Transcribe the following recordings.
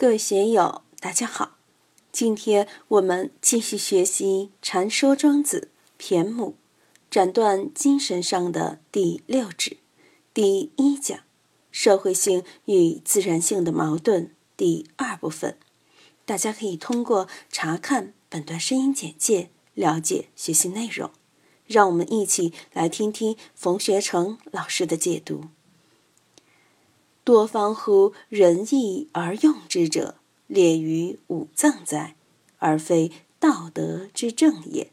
各位学友，大家好。今天我们继续学习《禅说庄子》骈母，斩断精神上的第六指，第一讲社会性与自然性的矛盾第二部分。大家可以通过查看本段声音简介了解学习内容。让我们一起来听听冯学成老师的解读。多方乎仁义而用之者，列于五脏哉，而非道德之正也。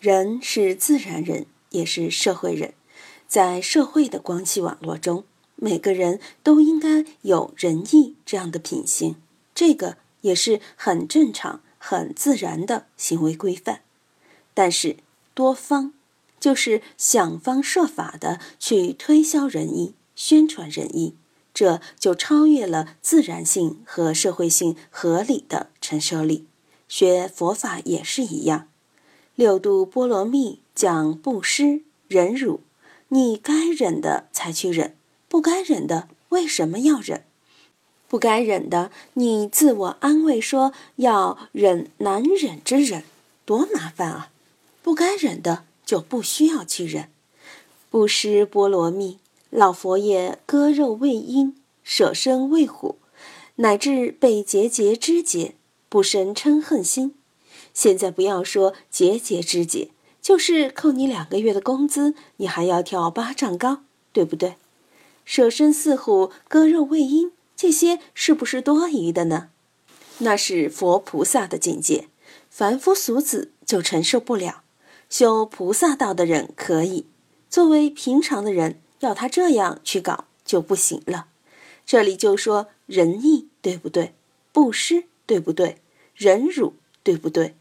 人是自然人，也是社会人，在社会的关系网络中，每个人都应该有仁义这样的品行，这个也是很正常、很自然的行为规范。但是多方，就是想方设法的去推销仁义。宣传仁义，这就超越了自然性和社会性合理的承受力。学佛法也是一样，六度波罗蜜讲布施、忍辱，你该忍的才去忍，不该忍的为什么要忍？不该忍的，你自我安慰说要忍难忍之忍，多麻烦啊！不该忍的就不需要去忍，布施波罗蜜。老佛爷割肉喂鹰，舍身喂虎，乃至被节节肢解，不生嗔恨心。现在不要说节节肢解，就是扣你两个月的工资，你还要跳八丈高，对不对？舍身饲虎，割肉喂鹰，这些是不是多余的呢？那是佛菩萨的境界，凡夫俗子就承受不了。修菩萨道的人可以，作为平常的人。要他这样去搞就不行了。这里就说仁义对不对？布施对不对？忍辱对不对？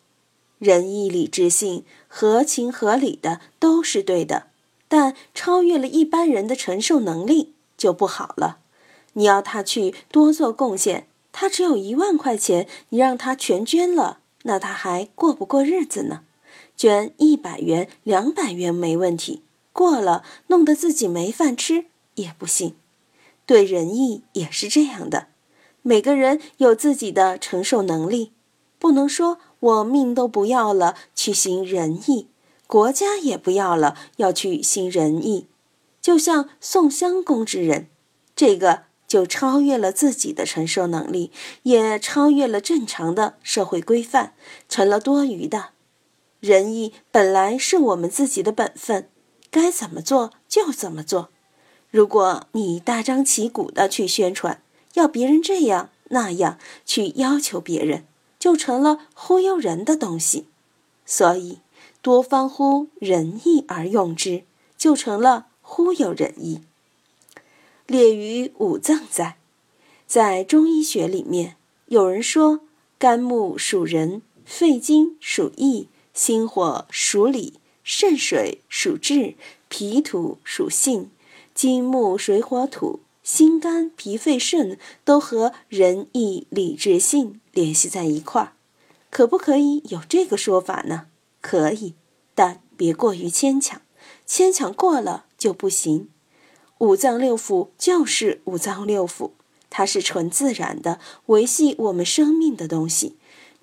仁义礼智信合情合理的都是对的，但超越了一般人的承受能力就不好了。你要他去多做贡献，他只有一万块钱，你让他全捐了，那他还过不过日子呢？捐一百元、两百元没问题。过了，弄得自己没饭吃也不行。对仁义也是这样的，每个人有自己的承受能力，不能说我命都不要了去行仁义，国家也不要了要去行仁义。就像宋襄公之人，这个就超越了自己的承受能力，也超越了正常的社会规范，成了多余的。仁义本来是我们自己的本分。该怎么做就怎么做。如果你大张旗鼓的去宣传，要别人这样那样去要求别人，就成了忽悠人的东西。所以，多方乎仁义而用之，就成了忽悠仁义。列于五脏在，在中医学里面，有人说肝木属人，肺经属义，心火属理。肾水属志，脾土属性，金木水火土，心肝脾肺肾都和仁义礼智信联系在一块儿，可不可以有这个说法呢？可以，但别过于牵强，牵强过了就不行。五脏六腑就是五脏六腑，它是纯自然的维系我们生命的东西。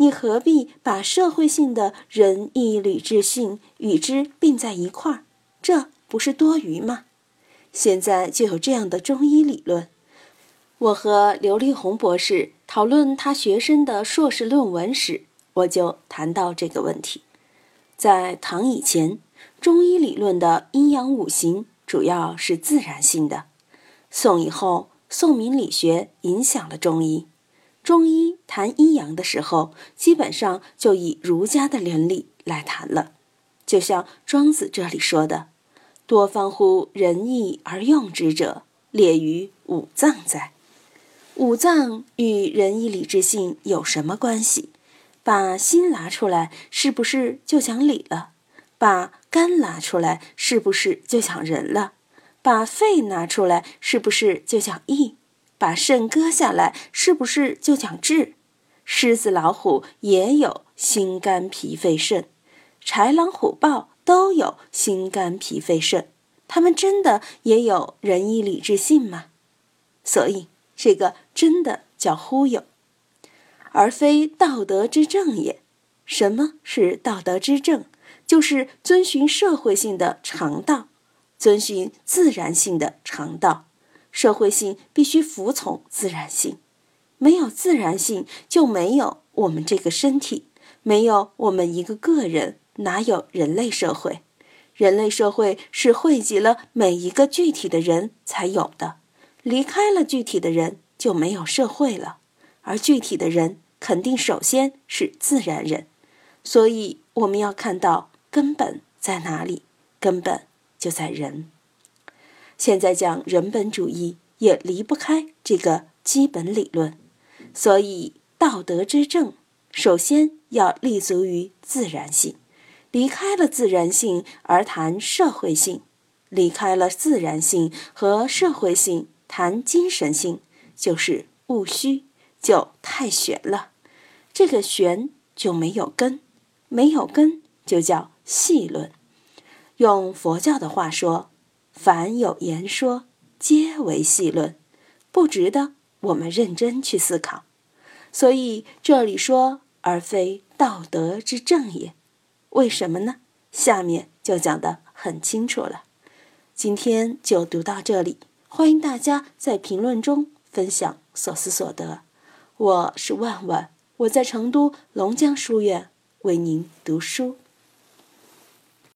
你何必把社会性的仁义礼智信与之并在一块儿？这不是多余吗？现在就有这样的中医理论。我和刘立红博士讨论他学生的硕士论文时，我就谈到这个问题。在唐以前，中医理论的阴阳五行主要是自然性的；宋以后，宋明理学影响了中医。中医谈阴阳的时候，基本上就以儒家的伦理来谈了。就像庄子这里说的：“多方乎仁义而用之者，列于五脏在。”五脏与仁义礼智信有什么关系？把心拿出来，是不是就讲理了？把肝拿出来，是不是就讲仁了？把肺拿出来，是不是就讲义？把肾割下来，是不是就讲智？狮子、老虎也有心、肝、脾、肺、肾，豺狼、虎豹都有心、肝、脾、肺、肾，他们真的也有仁义礼智信吗？所以，这个真的叫忽悠，而非道德之正也。什么是道德之正？就是遵循社会性的常道，遵循自然性的常道。社会性必须服从自然性，没有自然性就没有我们这个身体，没有我们一个个人，哪有人类社会？人类社会是汇集了每一个具体的人才有的，离开了具体的人就没有社会了，而具体的人肯定首先是自然人，所以我们要看到根本在哪里，根本就在人。现在讲人本主义也离不开这个基本理论，所以道德之正首先要立足于自然性，离开了自然性而谈社会性，离开了自然性和社会性谈精神性就是务虚，就太玄了。这个玄就没有根，没有根就叫细论。用佛教的话说。凡有言说，皆为细论，不值得我们认真去思考。所以这里说，而非道德之正也。为什么呢？下面就讲得很清楚了。今天就读到这里，欢迎大家在评论中分享所思所得。我是万万，我在成都龙江书院为您读书。